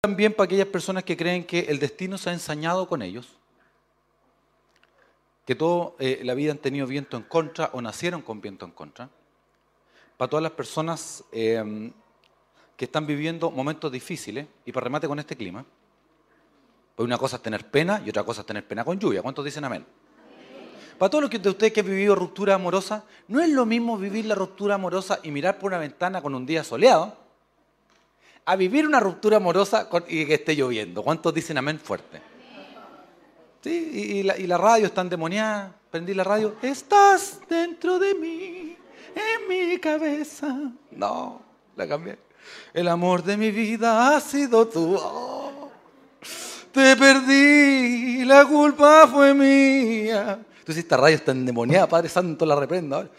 también para aquellas personas que creen que el destino se ha ensañado con ellos, que toda eh, la vida han tenido viento en contra o nacieron con viento en contra, para todas las personas eh, que están viviendo momentos difíciles, y para remate con este clima, pues una cosa es tener pena y otra cosa es tener pena con lluvia. ¿Cuántos dicen amén? Para todos los de ustedes que han vivido ruptura amorosa, no es lo mismo vivir la ruptura amorosa y mirar por una ventana con un día soleado, a vivir una ruptura amorosa y que esté lloviendo. ¿Cuántos dicen amén fuerte? Sí, y, la, y la radio está endemoniada. Prendí la radio. Estás dentro de mí, en mi cabeza. No, la cambié. El amor de mi vida ha sido tú. Oh, te perdí, la culpa fue mía. Entonces esta radio está endemoniada, Padre Santo, la reprenda ahora.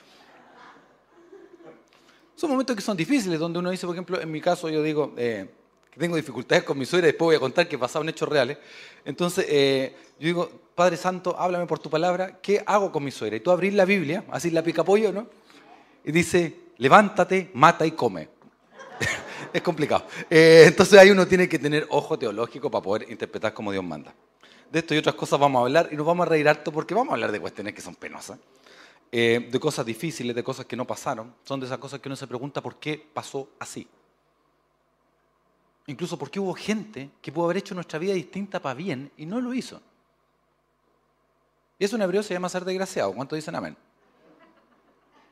Son momentos que son difíciles, donde uno dice, por ejemplo, en mi caso yo digo eh, que tengo dificultades con mi suegra, después voy a contar que pasaban hechos reales. Entonces eh, yo digo, Padre Santo, háblame por tu palabra, ¿qué hago con mi suegra? Y tú abrís la Biblia, así la pica pollo, ¿no? Y dice, levántate, mata y come. es complicado. Eh, entonces ahí uno tiene que tener ojo teológico para poder interpretar como Dios manda. De esto y otras cosas vamos a hablar y nos vamos a reír harto porque vamos a hablar de cuestiones que son penosas. Eh, de cosas difíciles, de cosas que no pasaron. Son de esas cosas que uno se pregunta por qué pasó así. Incluso porque hubo gente que pudo haber hecho nuestra vida distinta para bien y no lo hizo. Y eso en hebreo se llama ser desgraciado. ¿Cuántos dicen amén?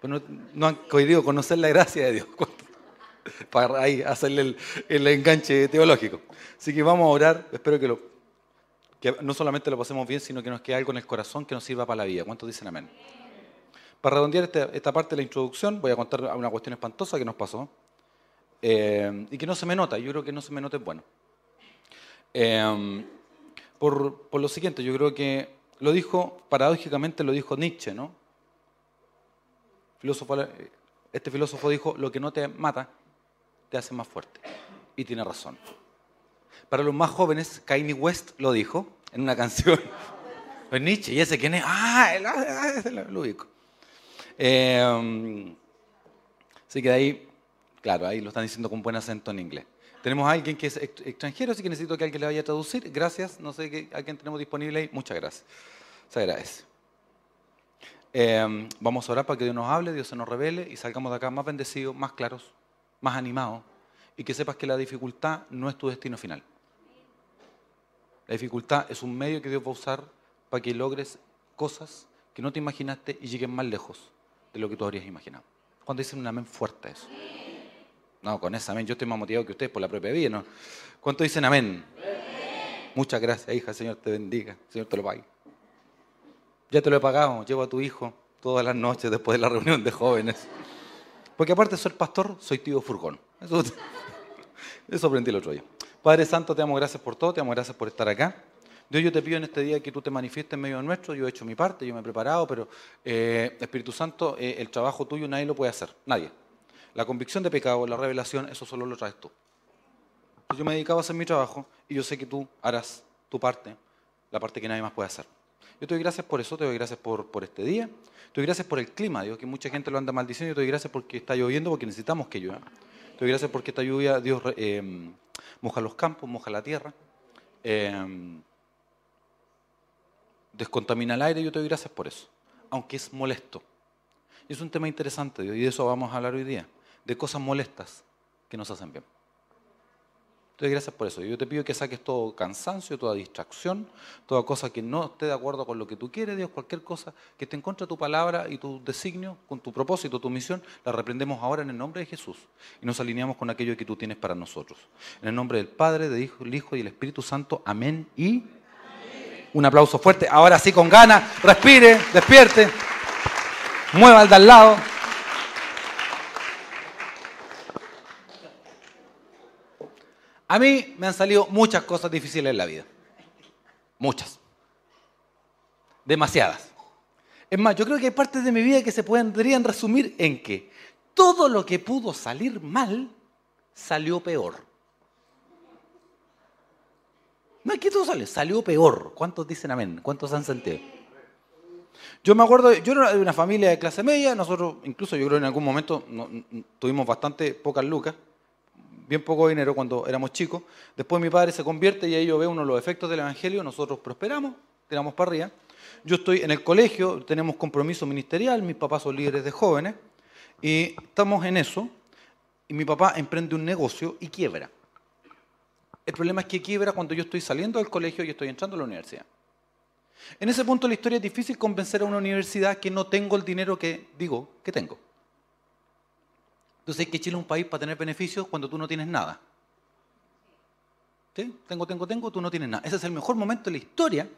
Pues no, han podido conocer la gracia de Dios. Para ahí hacerle el, enganche teológico. Así que vamos a orar. Espero que no solamente lo pasemos bien, sino que nos quede algo en el corazón que nos sirva para la vida. ¿Cuántos dicen amén? Para redondear esta, esta, parte de la introducción, voy a contar una cuestión espantosa que nos pasó eh, y que no se me nota. Yo creo que no se me nota es bueno. Eh, por, lo siguiente, yo creo que lo dijo, paradójicamente lo dijo Nietzsche, ¿no? Filósofo, este filósofo dijo, lo que no te mata, te hace más fuerte. Y tiene razón. Para los más jóvenes, Kanye West lo dijo en una canción. Nietzsche, ¿y ese quién es? Ah, lo ubico. Eh, así que de ahí, claro, ahí lo están diciendo con buen acento en inglés. Tenemos a alguien que es extranjero, así que necesito que alguien le vaya a traducir. Gracias, no sé qué alguien tenemos disponible ahí. Muchas gracias. Se agradece. Eh, vamos a orar para que Dios nos hable, Dios se nos revele y salgamos de acá más bendecidos, más claros, más animados y que sepas que la dificultad no es tu destino final. La dificultad es un medio que Dios va a usar para que logres cosas que no te imaginaste y lleguen más lejos de lo que tú habrías imaginado. Cuando dicen un amén fuerte eso. No, con ese amén yo estoy más motivado que ustedes por la propia vida, ¿no? ¿Cuánto dicen amén? Muchas gracias, hija, Señor te bendiga, Señor te lo pague. Ya te lo he pagado, llevo a tu hijo todas las noches después de la reunión de jóvenes. Porque aparte de ser pastor, soy tío furgón. Eso, eso aprendí el otro día. Padre Santo, te damos gracias por todo, te damos gracias por estar acá. Dios, yo te pido en este día que tú te manifiestes en medio nuestro. Yo he hecho mi parte, yo me he preparado, pero eh, Espíritu Santo, eh, el trabajo tuyo nadie lo puede hacer, nadie. La convicción de pecado, la revelación, eso solo lo traes tú. Yo me he dedicado a hacer mi trabajo y yo sé que tú harás tu parte, la parte que nadie más puede hacer. Yo te doy gracias por eso, te doy gracias por, por este día, te doy gracias por el clima, Dios, que mucha gente lo anda maldiciendo, yo te doy gracias porque está lloviendo, porque necesitamos que llueva. Te doy gracias porque esta lluvia, Dios, eh, moja los campos, moja la tierra. Descontamina el aire, yo te doy gracias por eso, aunque es molesto. Y es un tema interesante, y de eso vamos a hablar hoy día, de cosas molestas que nos hacen bien. Te doy gracias por eso. Yo te pido que saques todo cansancio, toda distracción, toda cosa que no esté de acuerdo con lo que tú quieres, Dios, cualquier cosa que esté en contra de tu palabra y tu designio, con tu propósito, tu misión, la reprendemos ahora en el nombre de Jesús y nos alineamos con aquello que tú tienes para nosotros. En el nombre del Padre, del Hijo, del Hijo y del Espíritu Santo. Amén y un aplauso fuerte. Ahora sí, con ganas, respire, despierte, mueva al de al lado. A mí me han salido muchas cosas difíciles en la vida. Muchas. Demasiadas. Es más, yo creo que hay partes de mi vida que se podrían resumir en que todo lo que pudo salir mal salió peor. No es todo sale, salió peor. ¿Cuántos dicen amén? ¿Cuántos han sentido? Yo me acuerdo, yo era de una familia de clase media, nosotros incluso yo creo en algún momento no, tuvimos bastante pocas lucas, bien poco dinero cuando éramos chicos. Después mi padre se convierte y ahí yo veo uno de los efectos del Evangelio. Nosotros prosperamos, tiramos para arriba. Yo estoy en el colegio, tenemos compromiso ministerial, mis papás son líderes de jóvenes y estamos en eso. Y mi papá emprende un negocio y quiebra. El problema es que quiebra cuando yo estoy saliendo del colegio y estoy entrando a la universidad. En ese punto de la historia es difícil convencer a una universidad que no tengo el dinero que digo que tengo. Entonces hay que Chile es un país para tener beneficios cuando tú no tienes nada. ¿Sí? Tengo, tengo, tengo, tú no tienes nada. Ese es el mejor momento de la historia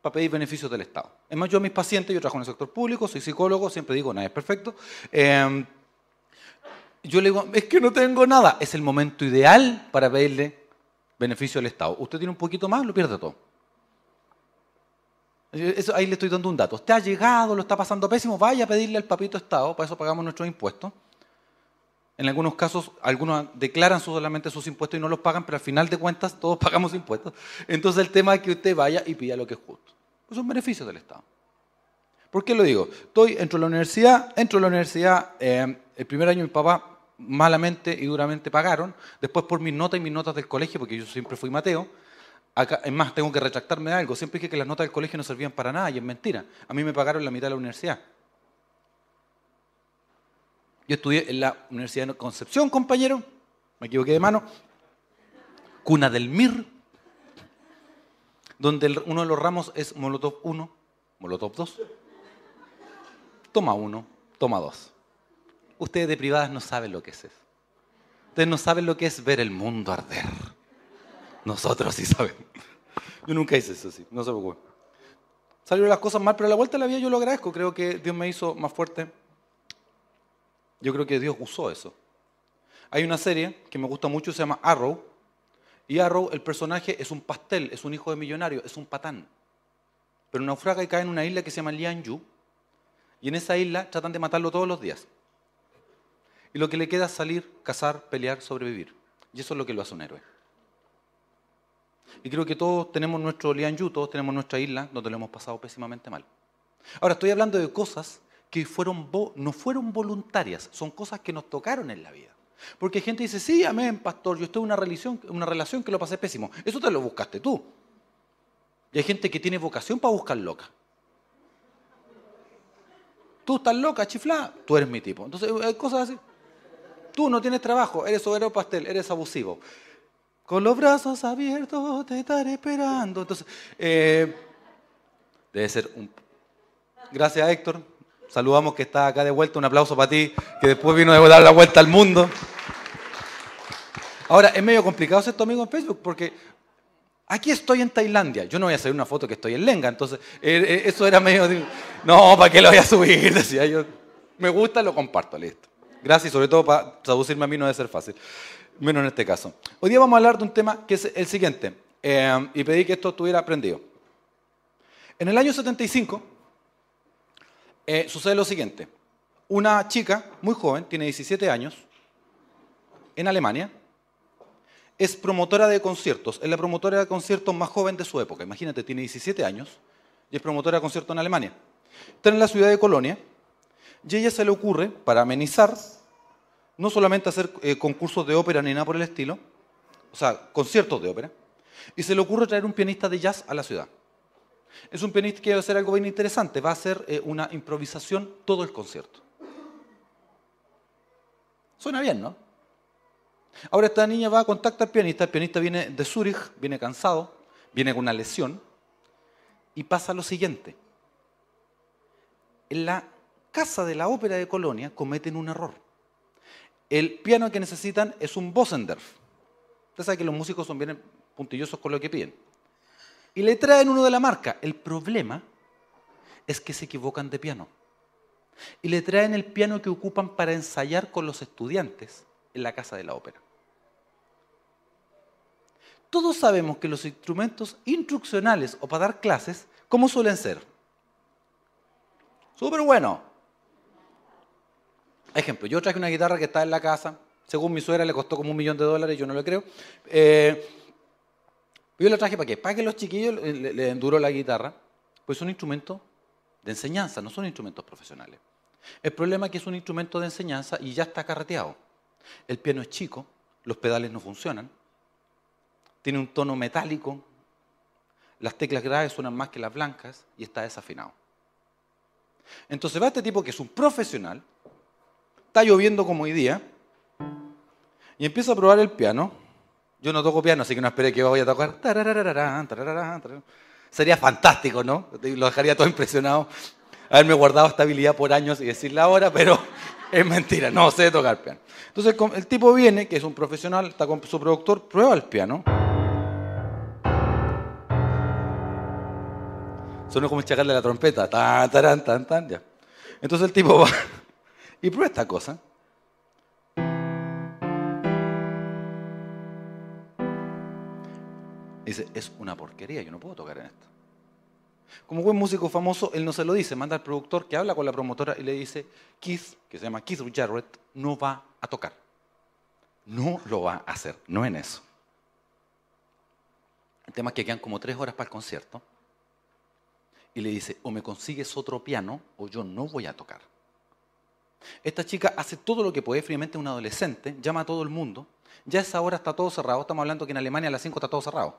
para pedir beneficios del Estado. Es más, yo a mis pacientes, yo trabajo en el sector público, soy psicólogo, siempre digo, nada es perfecto. Em, yo le digo, es que no tengo nada. Es el momento ideal para pedirle beneficio al Estado. Usted tiene un poquito más, lo pierde todo. Eso, ahí le estoy dando un dato. Usted ha llegado, lo está pasando pésimo, vaya a pedirle al papito Estado, para eso pagamos nuestros impuestos. En algunos casos, algunos declaran solamente sus impuestos y no los pagan, pero al final de cuentas todos pagamos impuestos. Entonces el tema es que usted vaya y pida lo que es justo. Es un beneficio del Estado. ¿Por qué lo digo? Estoy, entro a la universidad, entro a la universidad, eh, el primer año mi papá malamente y duramente pagaron, después por mis notas y mis notas del colegio, porque yo siempre fui Mateo, Acá, es más, tengo que retractarme de algo. Siempre dije que las notas del colegio no servían para nada y es mentira. A mí me pagaron la mitad de la universidad. Yo estudié en la Universidad de Concepción, compañero. Me equivoqué de mano. Cuna del Mir. Donde uno de los ramos es Molotov 1, Molotov 2. Toma uno, toma dos. Ustedes de privadas no saben lo que es eso. Ustedes no saben lo que es ver el mundo arder. Nosotros sí sabemos. Yo nunca hice eso, sí, no se preocupen. Salieron las cosas mal, pero a la vuelta de la vida yo lo agradezco. Creo que Dios me hizo más fuerte yo creo que Dios usó eso. Hay una serie que me gusta mucho, se llama Arrow. Y Arrow, el personaje es un pastel, es un hijo de millonario, es un patán. Pero naufraga y cae en una isla que se llama Lianyu. Y en esa isla tratan de matarlo todos los días. Y lo que le queda es salir, cazar, pelear, sobrevivir. Y eso es lo que lo hace un héroe. Y creo que todos tenemos nuestro Lianyu, todos tenemos nuestra isla donde lo hemos pasado pésimamente mal. Ahora, estoy hablando de cosas que no fueron voluntarias, son cosas que nos tocaron en la vida. Porque gente dice, sí, amén, pastor, yo estoy en una relación, una relación que lo pasé pésimo. Eso te lo buscaste tú. Y hay gente que tiene vocación para buscar loca. Tú estás loca, chiflá, tú eres mi tipo. Entonces, hay cosas así. Tú no tienes trabajo, eres obrero pastel, eres abusivo. Con los brazos abiertos te estaré esperando. Entonces, eh, debe ser un... Gracias, Héctor. Saludamos que está acá de vuelta. Un aplauso para ti, que después vino a dar la vuelta al mundo. Ahora, es medio complicado ser tu amigo en Facebook porque aquí estoy en Tailandia. Yo no voy a hacer una foto que estoy en Lenga, entonces eh, eh, eso era medio. No, ¿para qué lo voy a subir? Decía yo. Me gusta, lo comparto, listo. Gracias, sobre todo para traducirme a mí no debe ser fácil. Menos en este caso. Hoy día vamos a hablar de un tema que es el siguiente. Eh, y pedí que esto estuviera aprendido. En el año 75, eh, sucede lo siguiente. Una chica muy joven, tiene 17 años, en Alemania, es promotora de conciertos, es la promotora de conciertos más joven de su época. Imagínate, tiene 17 años y es promotora de conciertos en Alemania. Está en la ciudad de Colonia y a ella se le ocurre, para amenizar, no solamente hacer eh, concursos de ópera ni nada por el estilo, o sea, conciertos de ópera, y se le ocurre traer un pianista de jazz a la ciudad. Es un pianista que va a hacer algo bien interesante, va a hacer eh, una improvisación todo el concierto. Suena bien, ¿no? Ahora esta niña va a contactar al pianista, el pianista viene de Zúrich, viene cansado, viene con una lesión, y pasa lo siguiente. En la casa de la ópera de Colonia cometen un error. El piano que necesitan es un Bosendorf. Usted sabe que los músicos son bien puntillosos con lo que piden y le traen uno de la marca. El problema es que se equivocan de piano. Y le traen el piano que ocupan para ensayar con los estudiantes en la casa de la ópera. Todos sabemos que los instrumentos instruccionales o para dar clases, ¿cómo suelen ser? Súper bueno. Ejemplo, yo traje una guitarra que está en la casa, según mi suegra le costó como un millón de dólares, yo no lo creo. Eh, yo la traje para qué? Para que los chiquillos le, le la guitarra, pues son instrumentos de enseñanza, no son instrumentos profesionales. El problema es que es un instrumento de enseñanza y ya está carreteado. El piano es chico, los pedales no funcionan, tiene un tono metálico, las teclas graves suenan más que las blancas y está desafinado. Entonces va este tipo que es un profesional, está lloviendo como hoy día, y empieza a probar el piano. Yo no toco piano, así que no esperé que vaya a tocar. Sería fantástico, ¿no? Lo dejaría todo impresionado. Haberme guardado esta habilidad por años y decirla ahora, pero es mentira, no sé tocar piano. Entonces el tipo viene, que es un profesional, está con su productor, prueba el piano. Suena como chacarle la trompeta. Tan, tan, tan, ya. Entonces el tipo va y prueba esta cosa. dice, es una porquería, yo no puedo tocar en esto. Como buen músico famoso, él no se lo dice, manda al productor que habla con la promotora y le dice, Keith, que se llama Keith Jarrett, no va a tocar. No lo va a hacer, no en eso. El tema es que quedan como tres horas para el concierto y le dice, o me consigues otro piano o yo no voy a tocar. Esta chica hace todo lo que puede, fríamente un adolescente, llama a todo el mundo. Ya a esa hora está todo cerrado. Estamos hablando que en Alemania a las 5 está todo cerrado.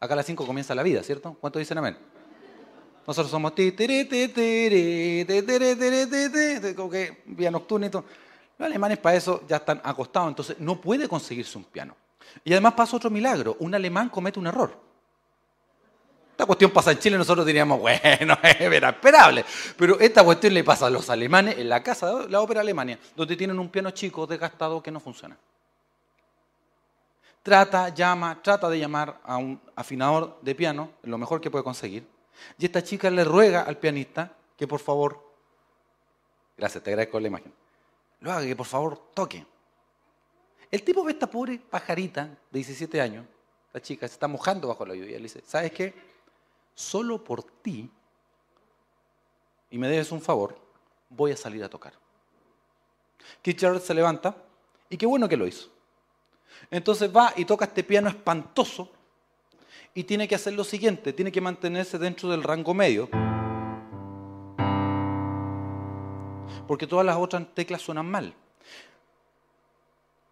Acá a las 5 comienza la vida, ¿cierto? ¿Cuánto dicen amén? Nosotros somos ti, como que vía nocturna y todo. Los alemanes para eso ya están acostados, entonces no puede conseguirse un piano. Y además pasa otro milagro, un alemán comete un error. Esta cuestión pasa en Chile, nosotros diríamos, bueno, era esperable. Pero esta cuestión le pasa a los alemanes en la casa de la ópera Alemania, donde tienen un piano chico desgastado que no funciona. Trata, llama, trata de llamar a un afinador de piano, lo mejor que puede conseguir. Y esta chica le ruega al pianista que por favor, gracias, te agradezco la imagen, lo haga, que por favor toque. El tipo ve esta pobre pajarita de 17 años, la chica se está mojando bajo la lluvia, le dice, ¿sabes qué? Solo por ti, y me debes un favor, voy a salir a tocar. Keith Jarrett se levanta, y qué bueno que lo hizo. Entonces va y toca este piano espantoso, y tiene que hacer lo siguiente, tiene que mantenerse dentro del rango medio. Porque todas las otras teclas suenan mal.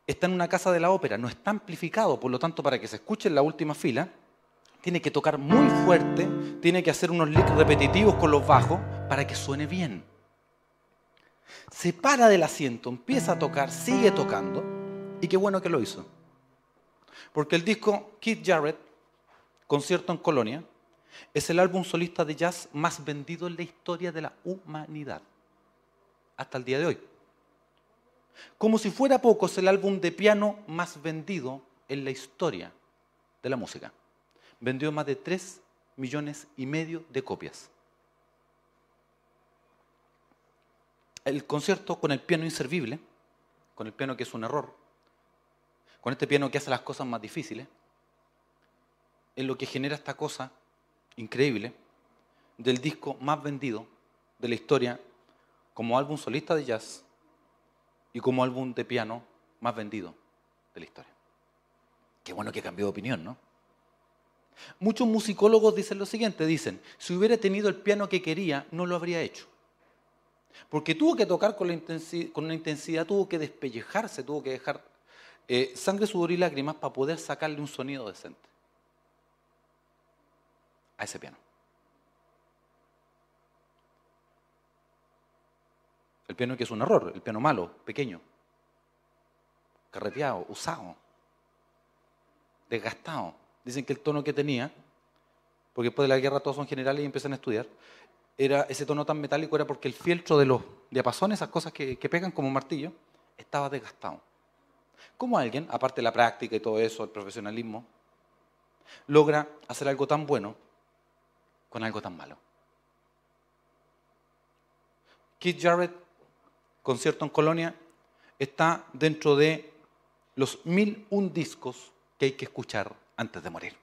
Está en una casa de la ópera, no está amplificado, por lo tanto para que se escuche en la última fila, tiene que tocar muy fuerte, tiene que hacer unos licks repetitivos con los bajos para que suene bien. Se para del asiento, empieza a tocar, sigue tocando, y qué bueno que lo hizo. Porque el disco Keith Jarrett Concierto en Colonia, es el álbum solista de jazz más vendido en la historia de la humanidad, hasta el día de hoy. Como si fuera poco, es el álbum de piano más vendido en la historia de la música. Vendió más de 3 millones y medio de copias. El concierto con el piano inservible, con el piano que es un error, con este piano que hace las cosas más difíciles, es lo que genera esta cosa increíble del disco más vendido de la historia como álbum solista de jazz y como álbum de piano más vendido de la historia. Qué bueno que cambió de opinión, ¿no? Muchos musicólogos dicen lo siguiente, dicen, si hubiera tenido el piano que quería, no lo habría hecho. Porque tuvo que tocar con, una intensidad, tuvo que despellejarse, tuvo que dejar eh, sangre, sudor y lágrimas para poder sacarle un sonido decente a ese piano. El piano que es un error, el piano malo, pequeño, carreteado, usado, desgastado. Dicen que el tono que tenía, porque después de la guerra todos son generales y empiezan a estudiar, era ese tono tan metálico era porque el fieltro de los diapasones, esas cosas que, que pegan como martillo, estaba desgastado. ¿Cómo alguien, aparte de la práctica y todo eso, el profesionalismo, logra hacer algo tan bueno con algo tan malo. Keith Jarrett, concierto en Colonia, está dentro de los mil un discos que hay que escuchar antes de morir.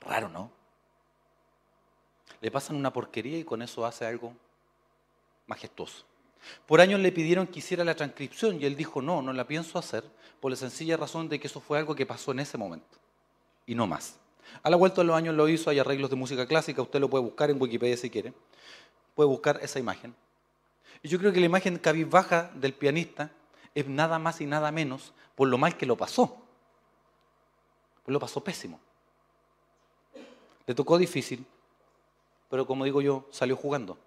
Raro, ¿no? Le pasan una porquería y con eso hace algo majestuoso. Por años le pidieron que hiciera la transcripción y él dijo, no, no la pienso hacer, por la sencilla razón de que eso fue algo que pasó en ese momento y no más. A la vuelta de los años lo hizo, hay arreglos de música clásica, usted lo puede buscar en Wikipedia si quiere, puede buscar esa imagen. Y yo creo que la imagen cabizbaja del pianista es nada más y nada menos por lo mal que lo pasó. Pues lo pasó pésimo. Le tocó difícil, pero como digo yo, salió jugando.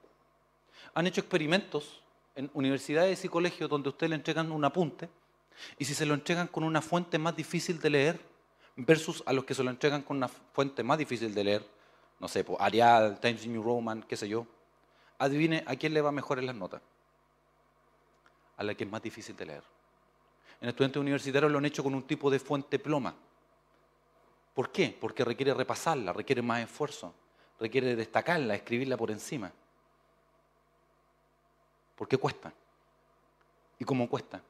Han hecho experimentos en universidades y colegios donde usted le entregan un apunte y si se lo entregan con una fuente más difícil de leer versus a los que se lo entregan con una fuente más difícil de leer, no sé, pues, Arial, Times New Roman, qué sé yo, adivine a quién le va mejor en las notas. A la que es más difícil de leer. En estudiantes universitarios lo han hecho con un tipo de fuente ploma. ¿Por qué? Porque requiere repasarla, requiere más esfuerzo, requiere destacarla, escribirla por encima. ¿Por qué cuesta? ¿Y cómo cuesta?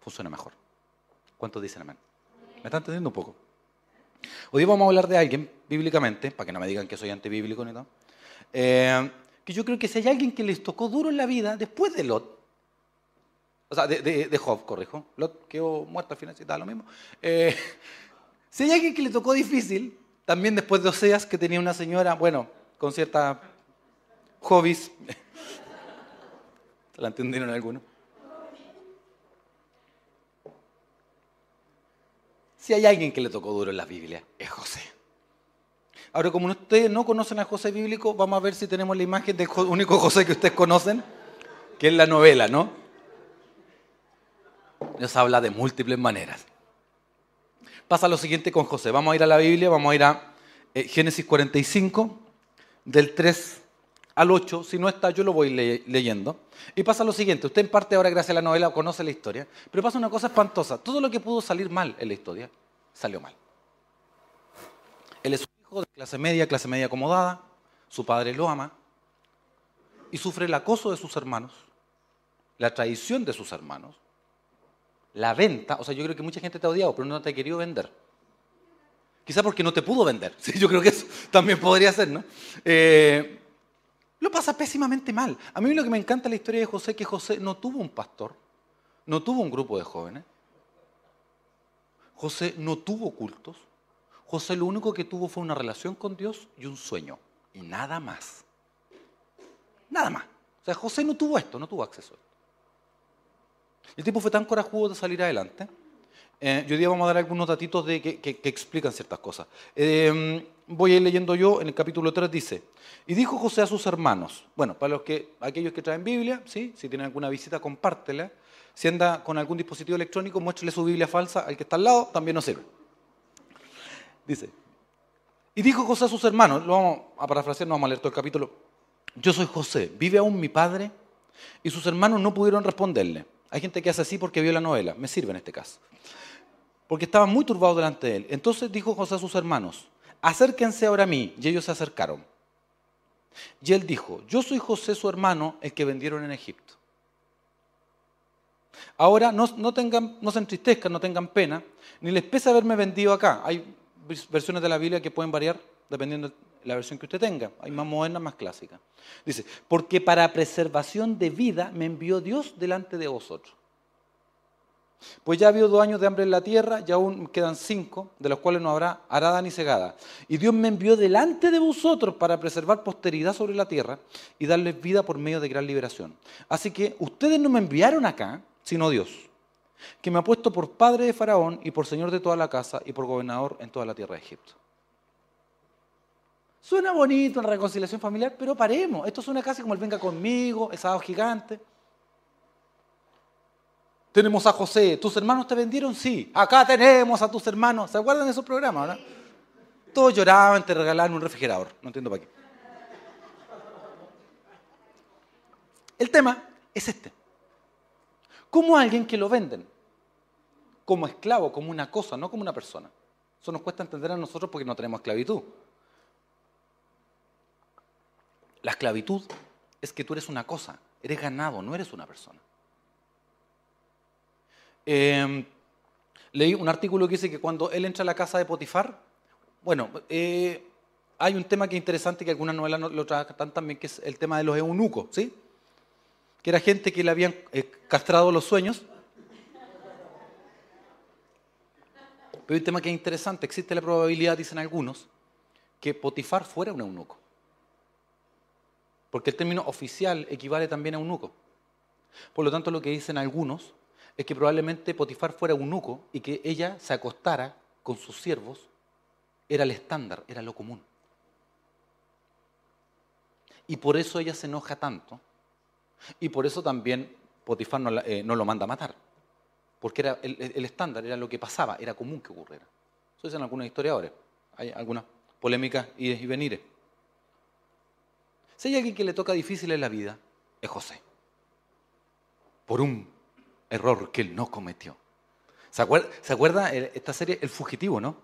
Funciona mejor. ¿Cuántos dicen amén? ¿Me están entendiendo un poco? Hoy vamos a hablar de alguien, bíblicamente, para que no me digan que soy antibíblico ni todo, eh, que yo creo que si hay alguien que les tocó duro en la vida, después de Lot, o sea, de, Job, corrijo, Lot quedó muerto al final, si estaba lo mismo, eh, si hay alguien que le tocó difícil, también después de Oseas, que tenía una señora, bueno, con ciertas hobbies, ¿la entendieron algunos? Si hay alguien que le tocó duro en la Biblia, es José. Ahora, como ustedes no conocen a José bíblico, vamos a ver si tenemos la imagen del único José que ustedes conocen, que es la novela, ¿no? Nos habla de múltiples maneras. Pasa lo siguiente con José. Vamos a ir a la Biblia, vamos a ir a eh, Génesis 45, del 3 al 8. Si no está, yo lo voy leyendo. Y pasa lo siguiente, usted en parte ahora gracias a la novela conoce la historia, pero pasa una cosa espantosa. Todo lo que pudo salir mal en la historia, salió mal. Él es clase media, clase media acomodada, su padre lo ama y sufre el acoso de sus hermanos, la traición de sus hermanos, la venta, o sea, yo creo que mucha gente te ha odiado, pero no te ha querido vender. Quizá porque no te pudo vender. Yo creo que eso también podría ser, ¿no? Eh, lo pasa pésimamente mal. A mí lo que me encanta la historia de José es que José no tuvo un pastor, no tuvo un grupo de jóvenes. José no tuvo cultos. José lo único que tuvo fue una relación con Dios y un sueño. Y nada más. Nada más. O sea, José no tuvo esto, no tuvo acceso a esto. El tipo fue tan corajudo de salir adelante. Eh, hoy día vamos a dar algunos datitos de que, explican ciertas cosas. Eh, voy a ir leyendo yo, en el capítulo 3 dice, y dijo José a sus hermanos, bueno, para los que, aquellos que traen Biblia, ¿sí? si tienen alguna visita, compártela. Si anda con algún dispositivo electrónico, muéstrele su Biblia falsa al que está al lado, también nos sirve. Dice, y dijo José a sus hermanos, lo vamos a parafrasear, no vamos a leer todo el capítulo, yo soy José, ¿vive aún mi padre? Y sus hermanos no pudieron responderle. Hay gente que hace así porque vio la novela, me sirve en este caso. Porque estaban muy turbados delante de él. Entonces dijo José a sus hermanos, acérquense ahora a mí. Y ellos se acercaron. Y él dijo, yo soy José su hermano, el que vendieron en Egipto. Ahora no, no, tengan, no se entristezcan, no tengan pena, ni les pese haberme vendido acá. Hay versiones de la Biblia que pueden variar dependiendo de la versión que usted tenga. Hay más modernas, más clásicas. Dice, porque para preservación de vida me envió Dios delante de vosotros. Pues ya ha habido dos años de hambre en la tierra y aún quedan cinco, de los cuales no habrá arada ni cegada. Y Dios me envió delante de vosotros para preservar posteridad sobre la tierra y darles vida por medio de gran liberación. Así que ustedes no me enviaron acá, sino Dios, que me ha puesto por padre de Faraón y por señor de toda la casa y por gobernador en toda la tierra de Egipto. Suena bonito una reconciliación familiar, pero paremos. Esto suena casi como el venga conmigo, el sábado gigante. Tenemos a José. ¿Tus hermanos te vendieron? Sí. Acá tenemos a tus hermanos. ¿Se acuerdan de esos programas, no? Todos lloraban, te regalaban un refrigerador. No entiendo para qué. El tema es este. ¿Cómo alguien que lo venden? Como esclavo, como una cosa, no como una persona. Eso nos cuesta entender a nosotros porque no tenemos esclavitud. La esclavitud es que tú eres una cosa, eres ganado, no eres una persona. Em, leí un artículo que dice que cuando él entra a la casa de Potifar, bueno, eh, hay un tema que es interesante que algunas novelas lo tratan también, que es el tema de los eunucos, ¿sí? Que era gente que le habían eh, castrado los sueños. Pero hay un tema que es interesante, existe la probabilidad, dicen algunos, que Potifar fuera un eunuco. porque el término oficial equivale también a eunuco. Por lo tanto, lo que dicen algunos es que probablemente Potifar fuera eunuco y que ella se acostara con sus siervos era el estándar, era lo común. Y por eso ella se enoja tanto. Y por eso también Potifar no, eh, lo manda a matar. Porque era el, estándar, era lo que pasaba, era común que ocurriera. Eso dicen algunos historiadores. Hay algunas polémicas y, y venires. Si hay alguien que le toca difícil en la vida, es José. Por un error que él no cometió. ¿Se acuerda, ¿Se acuerda esta serie El Fugitivo, no?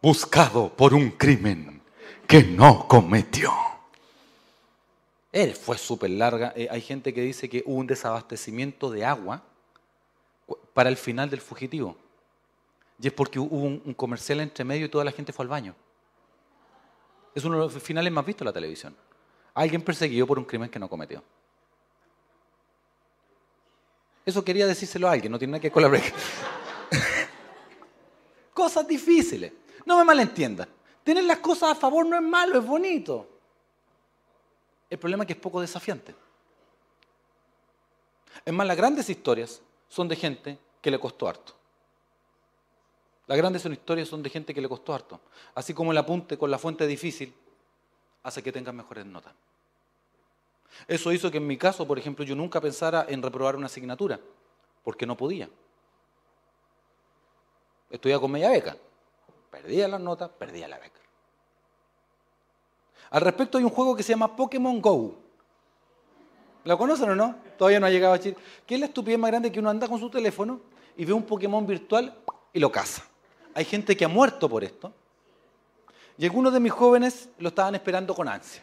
Buscado por un crimen que no cometió. Él fue súper larga. Eh, hay gente que dice que hubo un desabastecimiento de agua para el final del fugitivo. Y es porque hubo un, comercial entre medio y toda la gente fue al baño. Es uno de los finales más vistos en la televisión. Alguien perseguido por un crimen que no cometió. Eso quería decírselo a alguien, no tiene nada que ver con la break. cosas difíciles. No me malentiendan. Tener las cosas a favor no es malo, es bonito. El problema es que es poco desafiante. Es más, las grandes historias son de gente que le costó harto. Las grandes historias son de gente que le costó harto. Así como el apunte con la fuente difícil hace que tengan mejores notas. Eso hizo que en mi caso, por ejemplo, yo nunca pensara en reprobar una asignatura, porque no podía. Estudiaba con media beca. Perdía las notas, perdía la beca. Al respecto hay un juego que se llama Pokémon Go. ¿Lo conocen o no? Todavía no ha llegado a Chile. ¿Qué es la estupidez más grande que uno anda con su teléfono y ve un Pokémon virtual y lo caza? Hay gente que ha muerto por esto. Y algunos de mis jóvenes lo estaban esperando con ansia.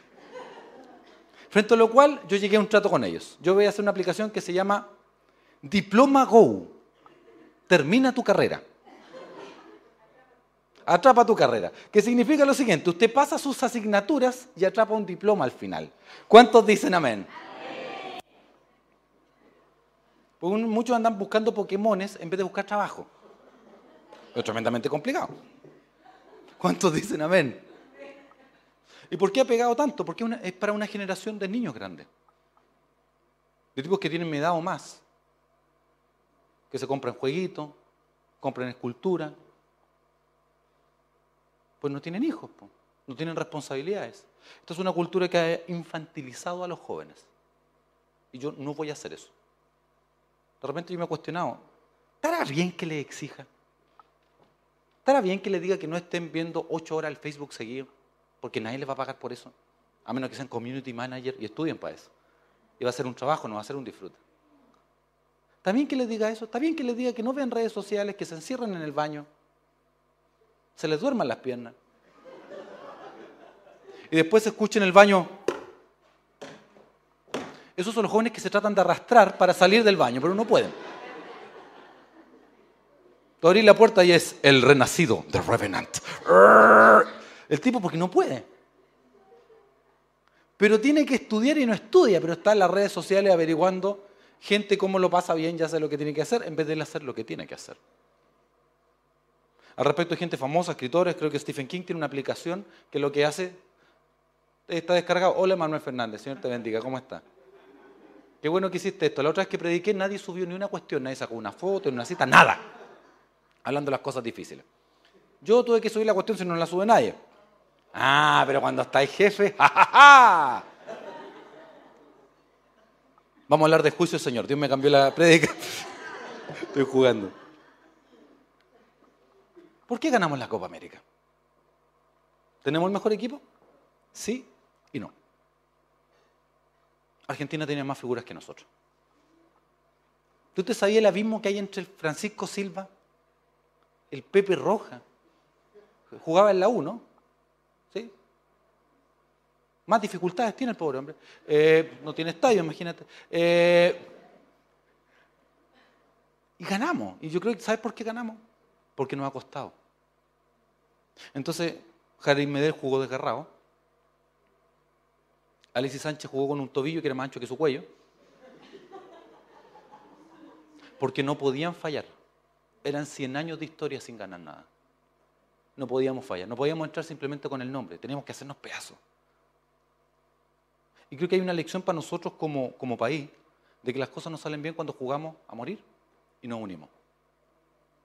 Frente a lo cual yo llegué a un trato con ellos. Yo voy a hacer una aplicación que se llama Diploma Go. Termina tu carrera. Atrapa tu carrera. Que significa lo siguiente, usted pasa sus asignaturas y atrapa un diploma al final. ¿Cuántos dicen amén? Muchos andan buscando Pokémones en vez de buscar trabajo. Es tremendamente complicado. ¿Cuántos dicen amén? ¿Y por qué ha pegado tanto? Porque es para una generación de niños grandes. De tipos que tienen mi o más. Que se compran jueguitos, compran escultura. Pues no tienen hijos, no tienen responsabilidades. Esta es una cultura que ha infantilizado a los jóvenes. Y yo no voy a hacer eso. De repente yo me he cuestionado, ¿estará bien que le exija? ¿Estará bien que le diga que no estén viendo ocho horas el Facebook seguido? Porque nadie les va a pagar por eso. A menos que sean community manager y estudien para eso. Y va a ser un trabajo, no va a ser un disfrute. ¿Está bien que les diga eso? ¿Está bien que les diga que no vean redes sociales, que se encierren en el baño? Se les duerman las piernas. Y después se escucha en el baño esos son los jóvenes que se tratan de arrastrar para salir del baño, pero no pueden. Tú abrís la puerta y es el renacido, The Revenant. El tipo porque no puede. Pero tiene que estudiar y no estudia, pero está en las redes sociales averiguando gente cómo lo pasa bien y hace lo que tiene que hacer en vez de él hacer lo que tiene que hacer. Al respecto de gente famosa, escritores, creo que Stephen King tiene una aplicación que lo que hace está descargado. Hola Manuel Fernández, Señor te bendiga, ¿cómo está? Qué bueno que hiciste esto. La otra vez que prediqué nadie subió ni una cuestión, nadie sacó una foto, ni una cita, nada. Hablando de las cosas difíciles. Yo tuve que subir la cuestión si no la sube nadie. Ah, pero cuando está el jefe, ¡ja, Vamos a hablar de juicio, Señor. Dios me cambió la predica. Estoy jugando. ¿Por qué ganamos la Copa América? ¿Tenemos el mejor equipo? Sí y no. Argentina tenía más figuras que nosotros. ¿Tú te sabías el abismo que hay entre Francisco Silva, el Pepe Roja? Jugaba en la U, ¿no? ¿Sí? Más dificultades tiene el pobre hombre. Eh, no tiene estadio, imagínate. Eh, y ganamos. Y yo creo que, ¿sabes por qué ganamos? Porque nos ha costado. Entonces, Jarín Medel jugó desgarrado Alexis Sánchez jugó con un tobillo que era más ancho que su cuello. Porque no podían fallar. Eran 100 años de historia sin ganar nada. No podíamos fallar. No podíamos entrar simplemente con el nombre. Teníamos que hacernos pedazos. Y creo que hay una lección para nosotros como, como país de que las cosas no salen bien cuando jugamos a morir y nos unimos.